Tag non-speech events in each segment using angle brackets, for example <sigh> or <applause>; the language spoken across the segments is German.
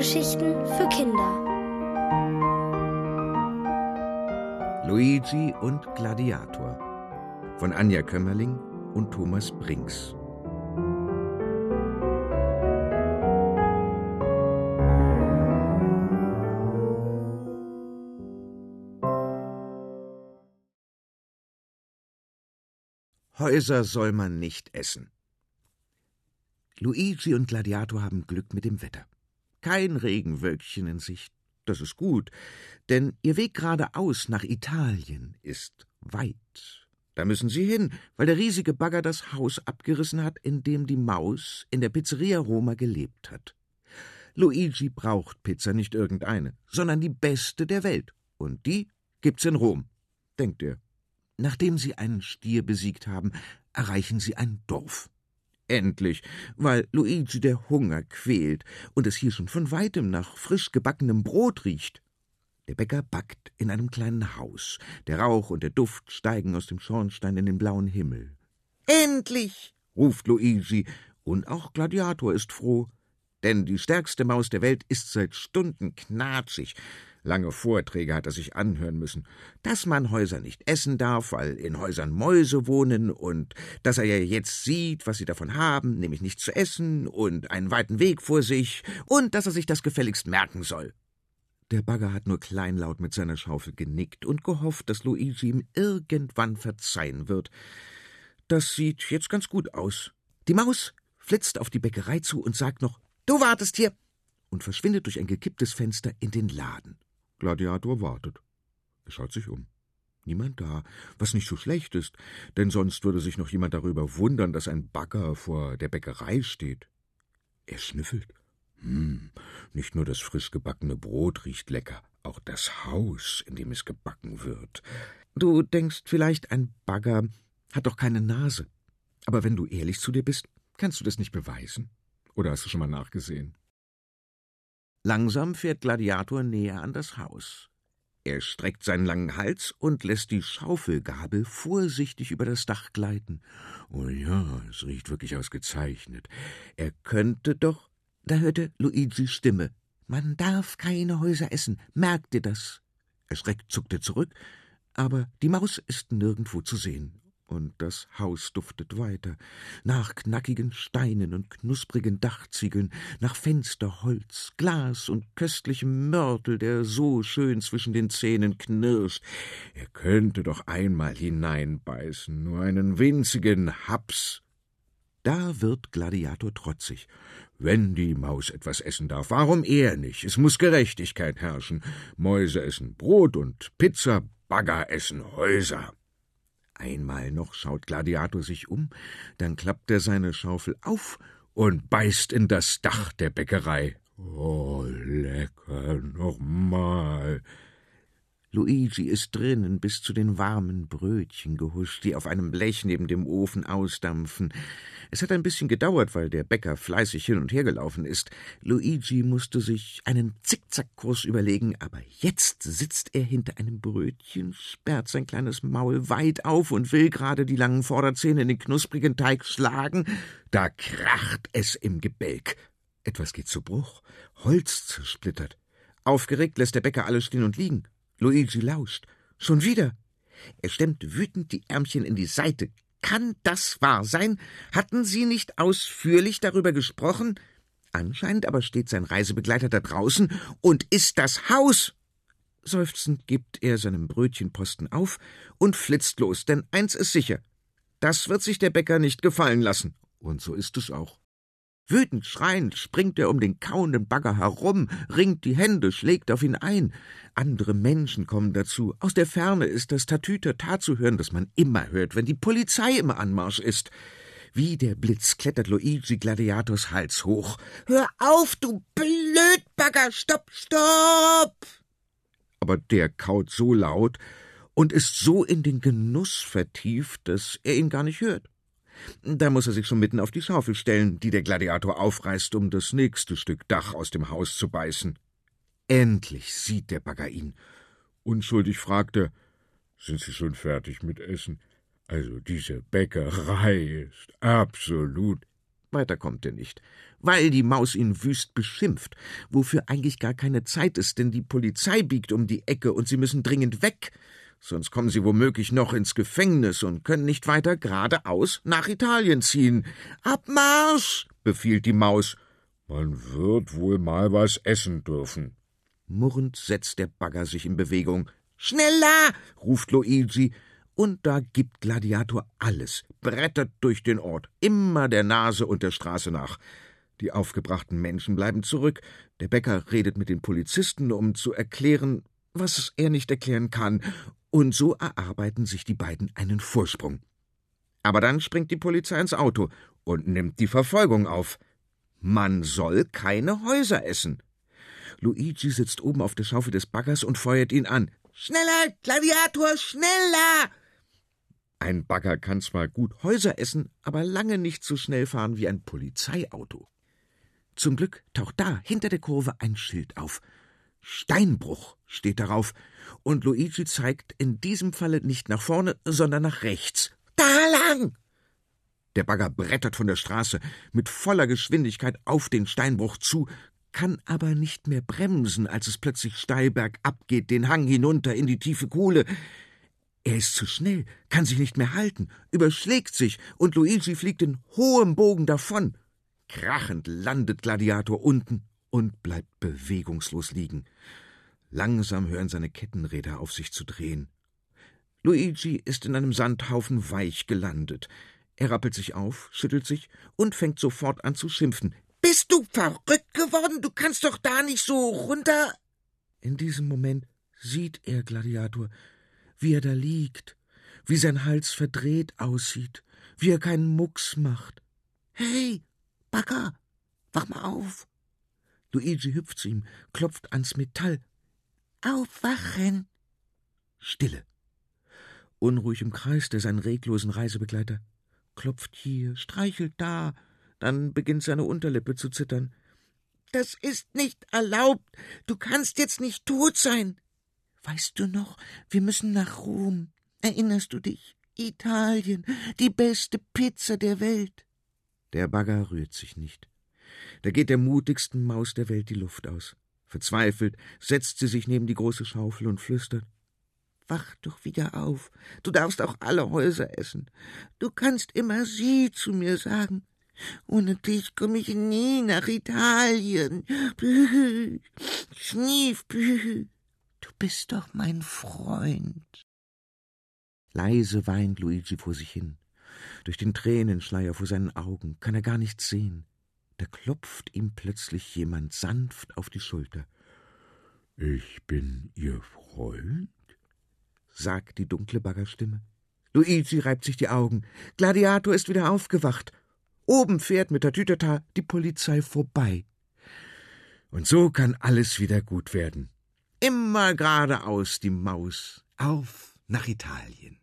Hörgeschichten für Kinder. Luigi und Gladiator von Anja Kömmerling und Thomas Brinks. Häuser soll man nicht essen. Luigi und Gladiator haben Glück mit dem Wetter. Kein Regenwölkchen in Sicht. Das ist gut, denn ihr Weg geradeaus nach Italien ist weit. Da müssen sie hin, weil der riesige Bagger das Haus abgerissen hat, in dem die Maus in der Pizzeria Roma gelebt hat. Luigi braucht Pizza nicht irgendeine, sondern die beste der Welt. Und die gibt's in Rom, denkt er. Nachdem sie einen Stier besiegt haben, erreichen sie ein Dorf. Endlich, weil Luigi der Hunger quält und es hier schon von weitem nach frisch gebackenem Brot riecht. Der Bäcker backt in einem kleinen Haus. Der Rauch und der Duft steigen aus dem Schornstein in den blauen Himmel. Endlich! ruft Luigi, und auch Gladiator ist froh. Denn die stärkste Maus der Welt ist seit Stunden knatschig, Lange Vorträge hat er sich anhören müssen, dass man Häuser nicht essen darf, weil in Häusern Mäuse wohnen und dass er ja jetzt sieht, was sie davon haben, nämlich nichts zu essen und einen weiten Weg vor sich und dass er sich das gefälligst merken soll. Der Bagger hat nur kleinlaut mit seiner Schaufel genickt und gehofft, dass Luigi ihm irgendwann verzeihen wird. Das sieht jetzt ganz gut aus. Die Maus flitzt auf die Bäckerei zu und sagt noch Du wartest hier und verschwindet durch ein gekipptes Fenster in den Laden. Gladiator wartet. Er schaut sich um. Niemand da, was nicht so schlecht ist, denn sonst würde sich noch jemand darüber wundern, dass ein Bagger vor der Bäckerei steht. Er schnüffelt. Hm, nicht nur das frisch gebackene Brot riecht lecker, auch das Haus, in dem es gebacken wird. Du denkst vielleicht, ein Bagger hat doch keine Nase. Aber wenn du ehrlich zu dir bist, kannst du das nicht beweisen? Oder hast du schon mal nachgesehen? Langsam fährt Gladiator näher an das Haus. Er streckt seinen langen Hals und lässt die Schaufelgabel vorsichtig über das Dach gleiten. Oh ja, es riecht wirklich ausgezeichnet. Er könnte doch. Da hörte Luigis Stimme. Man darf keine Häuser essen, merkt ihr das? Erschreckt er zurück, aber die Maus ist nirgendwo zu sehen und das Haus duftet weiter, nach knackigen Steinen und knusprigen Dachziegeln, nach Fensterholz, Glas und köstlichem Mörtel, der so schön zwischen den Zähnen knirscht. Er könnte doch einmal hineinbeißen, nur einen winzigen Haps. Da wird Gladiator trotzig. Wenn die Maus etwas essen darf, warum er nicht? Es muss Gerechtigkeit herrschen. Mäuse essen Brot und Pizza, Bagger essen Häuser. Einmal noch schaut Gladiator sich um, dann klappt er seine Schaufel auf und beißt in das Dach der Bäckerei. Oh, lecker, nochmal. Luigi ist drinnen bis zu den warmen Brötchen gehuscht, die auf einem Blech neben dem Ofen ausdampfen. Es hat ein bisschen gedauert, weil der Bäcker fleißig hin und her gelaufen ist. Luigi musste sich einen Zickzackkurs überlegen, aber jetzt sitzt er hinter einem Brötchen, sperrt sein kleines Maul weit auf und will gerade die langen Vorderzähne in den knusprigen Teig schlagen. Da kracht es im Gebälk. Etwas geht zu Bruch. Holz zersplittert. Aufgeregt lässt der Bäcker alles stehen und liegen. Luigi lauscht. Schon wieder. Er stemmt wütend die Ärmchen in die Seite. Kann das wahr sein? Hatten Sie nicht ausführlich darüber gesprochen? Anscheinend aber steht sein Reisebegleiter da draußen und ist das Haus. Seufzend gibt er seinem Brötchenposten auf und flitzt los, denn eins ist sicher. Das wird sich der Bäcker nicht gefallen lassen. Und so ist es auch. Wütend schreiend springt er um den kauenden Bagger herum, ringt die Hände, schlägt auf ihn ein. Andere Menschen kommen dazu. Aus der Ferne ist das Tatütata zu hören, das man immer hört, wenn die Polizei im Anmarsch ist. Wie der Blitz klettert Luigi Gladiators Hals hoch. Hör auf, du Blödbagger! Stopp, stopp! Aber der kaut so laut und ist so in den Genuss vertieft, dass er ihn gar nicht hört. Da muss er sich schon mitten auf die Schaufel stellen, die der Gladiator aufreißt, um das nächste Stück Dach aus dem Haus zu beißen. Endlich sieht der Bagger ihn. Unschuldig fragt er, sind Sie schon fertig mit Essen? Also diese Bäckerei ist absolut. Weiter kommt er nicht, weil die Maus ihn wüst beschimpft, wofür eigentlich gar keine Zeit ist, denn die Polizei biegt um die Ecke und sie müssen dringend weg, sonst kommen sie womöglich noch ins Gefängnis und können nicht weiter geradeaus nach Italien ziehen. Abmarsch! befiehlt die Maus. Man wird wohl mal was essen dürfen. Murrend setzt der Bagger sich in Bewegung. Schneller! ruft Luigi, und da gibt Gladiator alles, brettert durch den Ort, immer der Nase und der Straße nach. Die aufgebrachten Menschen bleiben zurück. Der Bäcker redet mit den Polizisten, um zu erklären, was er nicht erklären kann, und so erarbeiten sich die beiden einen Vorsprung. Aber dann springt die Polizei ins Auto und nimmt die Verfolgung auf. Man soll keine Häuser essen. Luigi sitzt oben auf der Schaufel des Baggers und feuert ihn an. Schneller, Gladiator, schneller! Ein Bagger kann zwar gut Häuser essen, aber lange nicht so schnell fahren wie ein Polizeiauto. Zum Glück taucht da hinter der Kurve ein Schild auf. Steinbruch steht darauf, und Luigi zeigt in diesem Falle nicht nach vorne, sondern nach rechts. Da lang! Der Bagger brettert von der Straße mit voller Geschwindigkeit auf den Steinbruch zu, kann aber nicht mehr bremsen, als es plötzlich steil bergab geht, den Hang hinunter in die tiefe Kuhle. Er ist zu schnell, kann sich nicht mehr halten, überschlägt sich, und Luigi fliegt in hohem Bogen davon. Krachend landet Gladiator unten und bleibt bewegungslos liegen. Langsam hören seine Kettenräder auf sich zu drehen. Luigi ist in einem Sandhaufen weich gelandet. Er rappelt sich auf, schüttelt sich und fängt sofort an zu schimpfen. Bist du verrückt geworden? Du kannst doch da nicht so runter. In diesem Moment sieht er Gladiator, wie er da liegt, wie sein Hals verdreht aussieht, wie er keinen Mucks macht. Hey, Bagger, wach mal auf. Luigi hüpft zu ihm, klopft ans Metall. Aufwachen! Stille. Unruhig im Kreis der seinen reglosen Reisebegleiter. Klopft hier, streichelt da, dann beginnt seine Unterlippe zu zittern. Das ist nicht erlaubt. Du kannst jetzt nicht tot sein. Weißt du noch, wir müssen nach Rom. Erinnerst du dich? Italien, die beste Pizza der Welt. Der Bagger rührt sich nicht. Da geht der mutigsten Maus der Welt die Luft aus. Verzweifelt setzt sie sich neben die große Schaufel und flüstert Wach doch wieder auf. Du darfst auch alle Häuser essen. Du kannst immer sie zu mir sagen. Ohne dich komme ich nie nach Italien. Büh, <laughs> schnief, büh. <laughs> Du bist doch mein Freund. Leise weint Luigi vor sich hin. Durch den Tränenschleier vor seinen Augen kann er gar nichts sehen. Da klopft ihm plötzlich jemand sanft auf die Schulter. Ich bin Ihr Freund? sagt die dunkle Baggerstimme. Luigi reibt sich die Augen. Gladiator ist wieder aufgewacht. Oben fährt mit der Tütata die Polizei vorbei. Und so kann alles wieder gut werden. Immer geradeaus die Maus, auf nach Italien.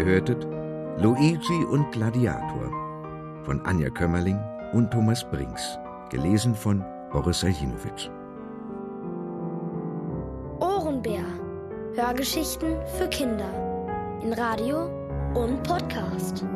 Ihr hörtet Luigi und Gladiator von Anja Kömmerling und Thomas Brinks, gelesen von Boris Aljinovic. Ohrenbär. Hörgeschichten für Kinder in Radio und Podcast.